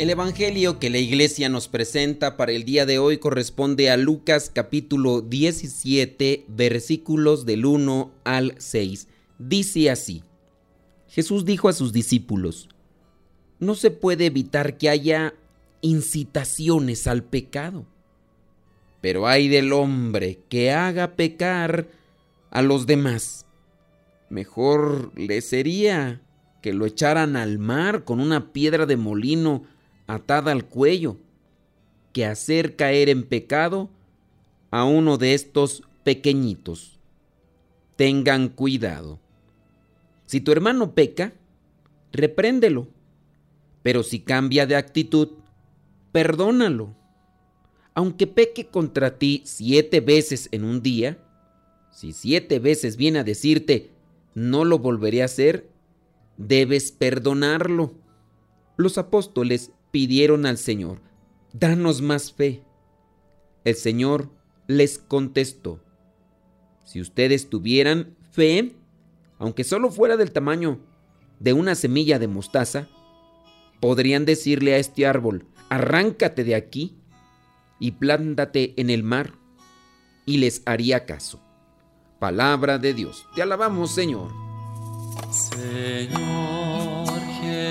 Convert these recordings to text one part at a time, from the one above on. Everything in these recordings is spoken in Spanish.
El Evangelio que la iglesia nos presenta para el día de hoy corresponde a Lucas capítulo 17 versículos del 1 al 6. Dice así, Jesús dijo a sus discípulos, no se puede evitar que haya incitaciones al pecado, pero hay del hombre que haga pecar a los demás. Mejor le sería que lo echaran al mar con una piedra de molino atada al cuello que hacer caer en pecado a uno de estos pequeñitos. Tengan cuidado. Si tu hermano peca, repréndelo, pero si cambia de actitud, perdónalo. Aunque peque contra ti siete veces en un día, si siete veces viene a decirte, no lo volveré a hacer, debes perdonarlo. Los apóstoles pidieron al Señor, danos más fe. El Señor les contestó, si ustedes tuvieran fe, aunque solo fuera del tamaño de una semilla de mostaza, podrían decirle a este árbol, arráncate de aquí y plántate en el mar, y les haría caso. Palabra de Dios. Te alabamos, Señor. Señor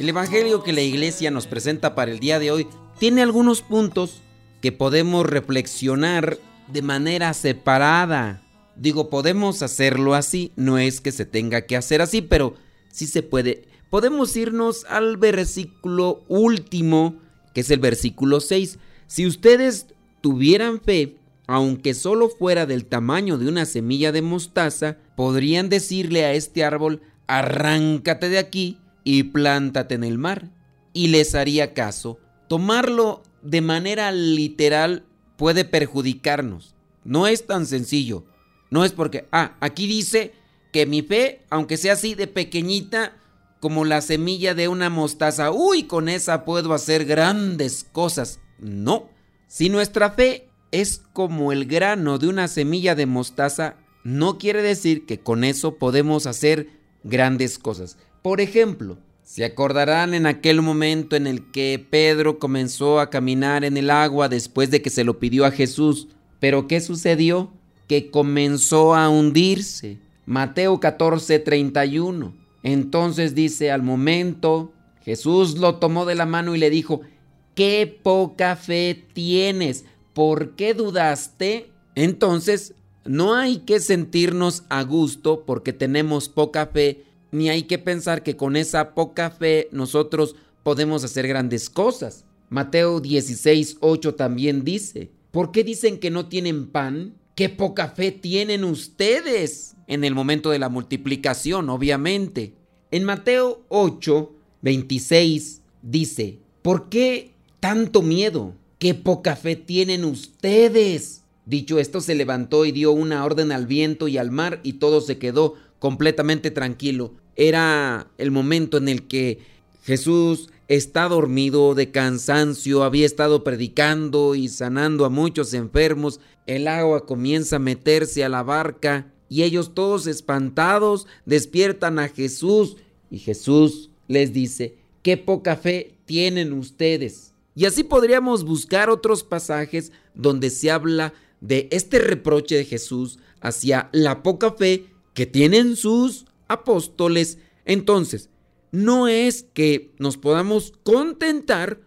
El Evangelio que la iglesia nos presenta para el día de hoy tiene algunos puntos que podemos reflexionar de manera separada. Digo, podemos hacerlo así, no es que se tenga que hacer así, pero sí se puede. Podemos irnos al versículo último, que es el versículo 6. Si ustedes tuvieran fe, aunque solo fuera del tamaño de una semilla de mostaza, podrían decirle a este árbol, arráncate de aquí y plántate en el mar. Y les haría caso. Tomarlo de manera literal puede perjudicarnos. No es tan sencillo. No es porque, ah, aquí dice que mi fe, aunque sea así de pequeñita, como la semilla de una mostaza, uy, con esa puedo hacer grandes cosas. No, si nuestra fe es como el grano de una semilla de mostaza, no quiere decir que con eso podemos hacer grandes cosas. Por ejemplo, se acordarán en aquel momento en el que Pedro comenzó a caminar en el agua después de que se lo pidió a Jesús. Pero ¿qué sucedió? Que comenzó a hundirse. Mateo 14, 31. Entonces dice, al momento, Jesús lo tomó de la mano y le dijo, qué poca fe tienes, ¿por qué dudaste? Entonces, no hay que sentirnos a gusto porque tenemos poca fe, ni hay que pensar que con esa poca fe nosotros podemos hacer grandes cosas. Mateo 16, 8 también dice, ¿por qué dicen que no tienen pan? ¿Qué poca fe tienen ustedes? En el momento de la multiplicación, obviamente. En Mateo 8, 26 dice, ¿por qué tanto miedo? ¿Qué poca fe tienen ustedes? Dicho esto, se levantó y dio una orden al viento y al mar y todo se quedó completamente tranquilo. Era el momento en el que Jesús está dormido de cansancio, había estado predicando y sanando a muchos enfermos. El agua comienza a meterse a la barca Y ellos todos espantados despiertan a Jesús. Y Jesús les dice, qué poca fe tienen ustedes. Y así podríamos buscar otros pasajes donde se habla de este reproche de Jesús hacia la poca fe que tienen sus apóstoles. Entonces, no es que nos podamos contentar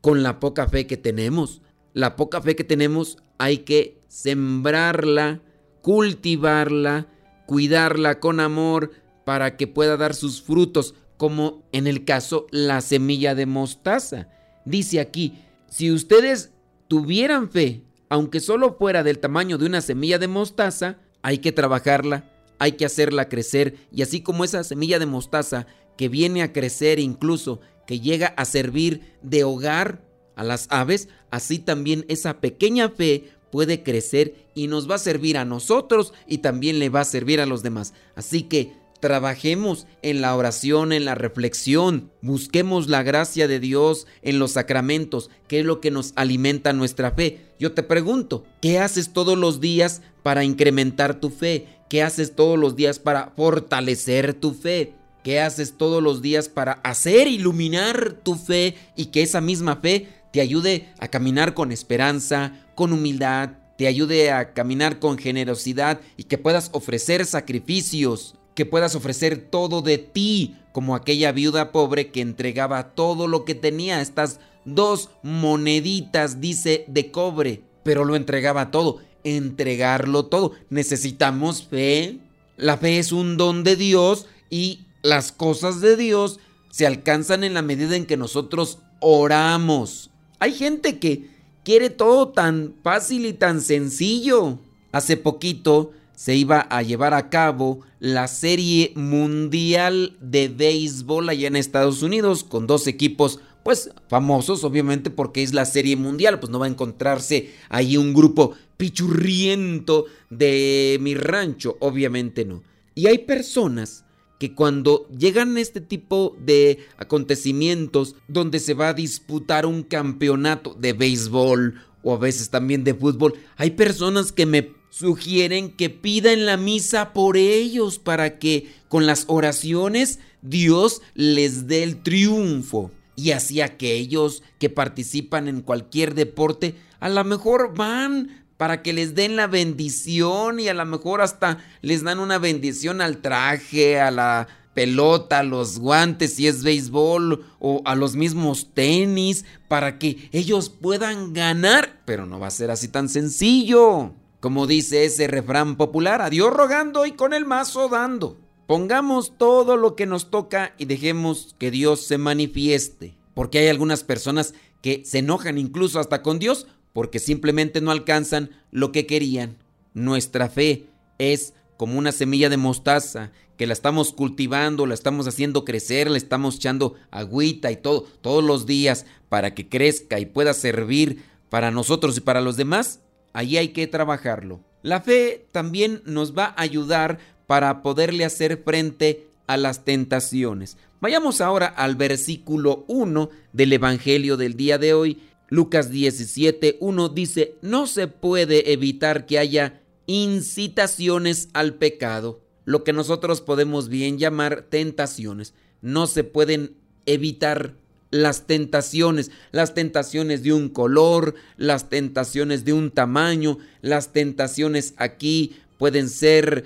con la poca fe que tenemos. La poca fe que tenemos hay que sembrarla, cultivarla, cuidarla con amor para que pueda dar sus frutos, como en el caso la semilla de mostaza. Dice aquí, si ustedes tuvieran fe, aunque solo fuera del tamaño de una semilla de mostaza, hay que trabajarla, hay que hacerla crecer y así como esa semilla de mostaza que viene a crecer incluso, que llega a servir de hogar a las aves, así también esa pequeña fe puede crecer y nos va a servir a nosotros y también le va a servir a los demás. Así que trabajemos en la oración, en la reflexión, busquemos la gracia de Dios en los sacramentos, que es lo que nos alimenta nuestra fe. Yo te pregunto, ¿qué haces todos los días para incrementar tu fe? ¿Qué haces todos los días para fortalecer tu fe? ¿Qué haces todos los días para hacer iluminar tu fe y que esa misma fe te ayude a caminar con esperanza, con humildad, te ayude a caminar con generosidad y que puedas ofrecer sacrificios, que puedas ofrecer todo de ti, como aquella viuda pobre que entregaba todo lo que tenía, estas dos moneditas, dice, de cobre, pero lo entregaba todo, entregarlo todo. Necesitamos fe. La fe es un don de Dios y las cosas de Dios se alcanzan en la medida en que nosotros oramos. Hay gente que quiere todo tan fácil y tan sencillo. Hace poquito se iba a llevar a cabo la serie mundial de béisbol allá en Estados Unidos con dos equipos pues famosos obviamente porque es la serie mundial, pues no va a encontrarse ahí un grupo pichurriento de mi rancho, obviamente no. Y hay personas que cuando llegan este tipo de acontecimientos donde se va a disputar un campeonato de béisbol o a veces también de fútbol, hay personas que me sugieren que pida en la misa por ellos para que con las oraciones Dios les dé el triunfo. Y así aquellos que participan en cualquier deporte a lo mejor van para que les den la bendición y a lo mejor hasta les dan una bendición al traje, a la pelota, a los guantes si es béisbol o a los mismos tenis para que ellos puedan ganar, pero no va a ser así tan sencillo. Como dice ese refrán popular, a Dios rogando y con el mazo dando. Pongamos todo lo que nos toca y dejemos que Dios se manifieste. Porque hay algunas personas que se enojan incluso hasta con Dios porque simplemente no alcanzan lo que querían. Nuestra fe es como una semilla de mostaza que la estamos cultivando, la estamos haciendo crecer, le estamos echando agüita y todo todos los días para que crezca y pueda servir para nosotros y para los demás. Ahí hay que trabajarlo. La fe también nos va a ayudar para poderle hacer frente a las tentaciones. Vayamos ahora al versículo 1 del Evangelio del día de hoy Lucas 17, 1 dice, no se puede evitar que haya incitaciones al pecado, lo que nosotros podemos bien llamar tentaciones. No se pueden evitar las tentaciones, las tentaciones de un color, las tentaciones de un tamaño, las tentaciones aquí pueden ser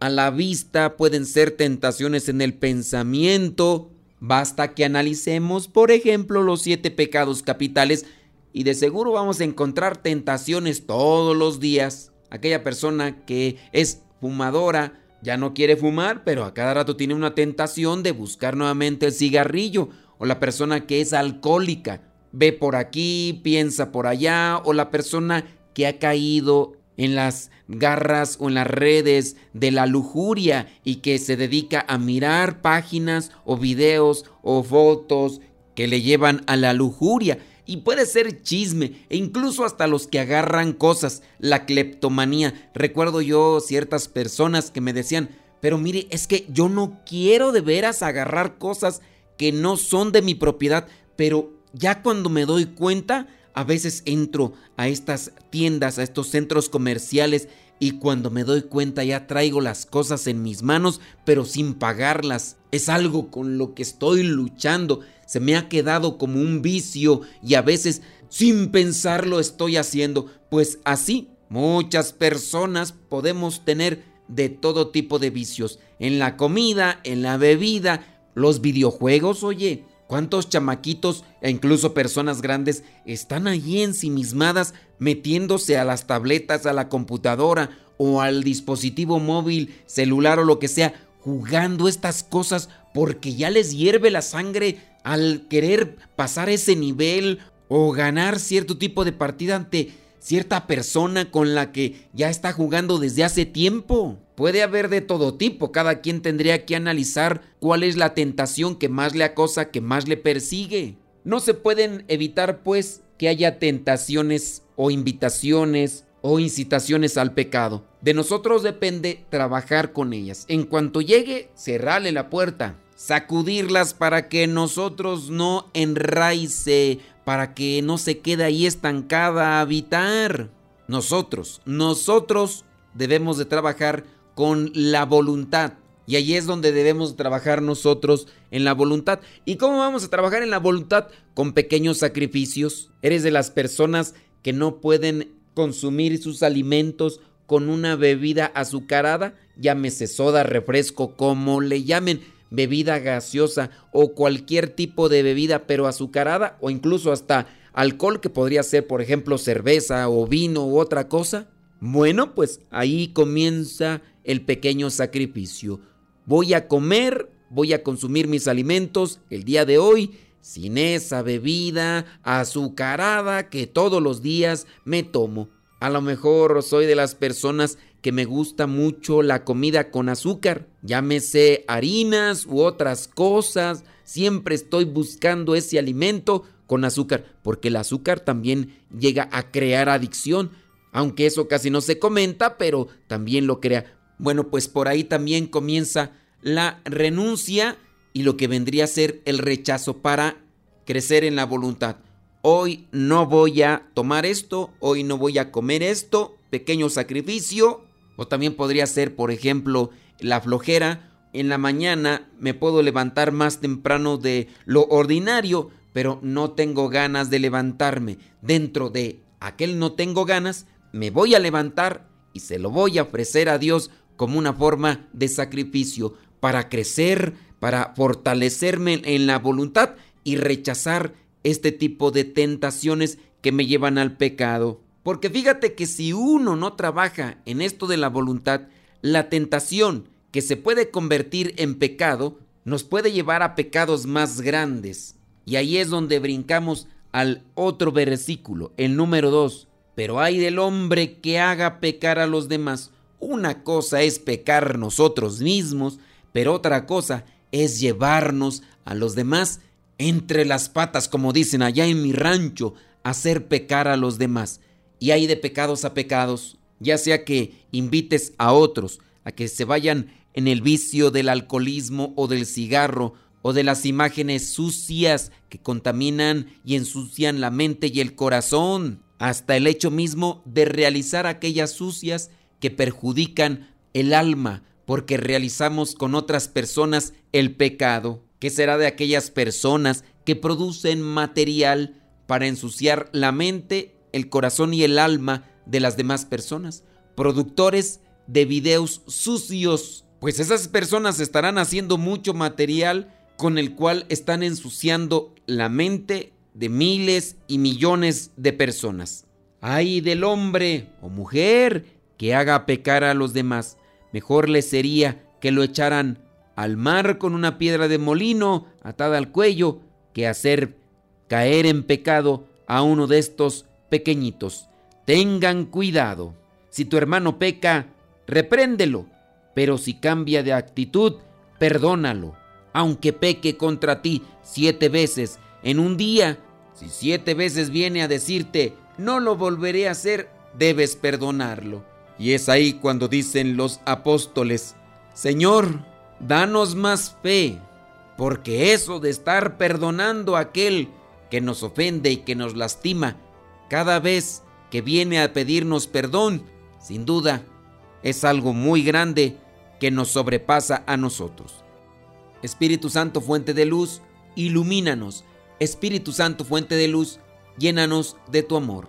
a la vista, pueden ser tentaciones en el pensamiento. Basta que analicemos, por ejemplo, los siete pecados capitales y de seguro vamos a encontrar tentaciones todos los días. Aquella persona que es fumadora ya no quiere fumar, pero a cada rato tiene una tentación de buscar nuevamente el cigarrillo. O la persona que es alcohólica ve por aquí, piensa por allá. O la persona que ha caído en las garras o en las redes de la lujuria y que se dedica a mirar páginas o videos o fotos que le llevan a la lujuria y puede ser chisme e incluso hasta los que agarran cosas, la cleptomanía. Recuerdo yo ciertas personas que me decían, pero mire, es que yo no quiero de veras agarrar cosas que no son de mi propiedad, pero ya cuando me doy cuenta, a veces entro a estas tiendas, a estos centros comerciales y cuando me doy cuenta ya traigo las cosas en mis manos, pero sin pagarlas. Es algo con lo que estoy luchando. Se me ha quedado como un vicio y a veces sin pensarlo estoy haciendo. Pues así muchas personas podemos tener de todo tipo de vicios. En la comida, en la bebida, los videojuegos, oye. ¿Cuántos chamaquitos e incluso personas grandes están allí ensimismadas metiéndose a las tabletas, a la computadora o al dispositivo móvil, celular o lo que sea, jugando estas cosas porque ya les hierve la sangre al querer pasar ese nivel o ganar cierto tipo de partida ante cierta persona con la que ya está jugando desde hace tiempo. Puede haber de todo tipo, cada quien tendría que analizar cuál es la tentación que más le acosa, que más le persigue. No se pueden evitar pues que haya tentaciones o invitaciones o incitaciones al pecado. De nosotros depende trabajar con ellas. En cuanto llegue, cerrarle la puerta, sacudirlas para que nosotros no enraice, para que no se quede ahí estancada a habitar. Nosotros, nosotros debemos de trabajar con la voluntad. Y ahí es donde debemos trabajar nosotros en la voluntad. ¿Y cómo vamos a trabajar en la voluntad? Con pequeños sacrificios. Eres de las personas que no pueden consumir sus alimentos con una bebida azucarada, llámese soda, refresco, como le llamen bebida gaseosa o cualquier tipo de bebida pero azucarada o incluso hasta alcohol que podría ser por ejemplo cerveza o vino u otra cosa. Bueno, pues ahí comienza el pequeño sacrificio. Voy a comer, voy a consumir mis alimentos el día de hoy sin esa bebida azucarada que todos los días me tomo. A lo mejor soy de las personas que me gusta mucho la comida con azúcar, llámese harinas u otras cosas, siempre estoy buscando ese alimento con azúcar, porque el azúcar también llega a crear adicción, aunque eso casi no se comenta, pero también lo crea. Bueno, pues por ahí también comienza la renuncia y lo que vendría a ser el rechazo para crecer en la voluntad. Hoy no voy a tomar esto, hoy no voy a comer esto, pequeño sacrificio, o también podría ser, por ejemplo, la flojera. En la mañana me puedo levantar más temprano de lo ordinario, pero no tengo ganas de levantarme. Dentro de aquel no tengo ganas, me voy a levantar y se lo voy a ofrecer a Dios como una forma de sacrificio para crecer, para fortalecerme en la voluntad y rechazar este tipo de tentaciones que me llevan al pecado. Porque fíjate que si uno no trabaja en esto de la voluntad, la tentación que se puede convertir en pecado nos puede llevar a pecados más grandes. Y ahí es donde brincamos al otro versículo, el número 2. Pero hay del hombre que haga pecar a los demás. Una cosa es pecar nosotros mismos, pero otra cosa es llevarnos a los demás entre las patas, como dicen allá en mi rancho, hacer pecar a los demás. Y hay de pecados a pecados, ya sea que invites a otros a que se vayan en el vicio del alcoholismo o del cigarro o de las imágenes sucias que contaminan y ensucian la mente y el corazón, hasta el hecho mismo de realizar aquellas sucias que perjudican el alma, porque realizamos con otras personas el pecado. ¿Qué será de aquellas personas que producen material para ensuciar la mente el corazón y el alma de las demás personas, productores de videos sucios, pues esas personas estarán haciendo mucho material con el cual están ensuciando la mente de miles y millones de personas. Ay del hombre o mujer que haga pecar a los demás, mejor le sería que lo echaran al mar con una piedra de molino atada al cuello que hacer caer en pecado a uno de estos pequeñitos, tengan cuidado. Si tu hermano peca, repréndelo, pero si cambia de actitud, perdónalo. Aunque peque contra ti siete veces en un día, si siete veces viene a decirte, no lo volveré a hacer, debes perdonarlo. Y es ahí cuando dicen los apóstoles, Señor, danos más fe, porque eso de estar perdonando a aquel que nos ofende y que nos lastima, cada vez que viene a pedirnos perdón, sin duda, es algo muy grande que nos sobrepasa a nosotros. Espíritu Santo, fuente de luz, ilumínanos. Espíritu Santo, fuente de luz, llénanos de tu amor.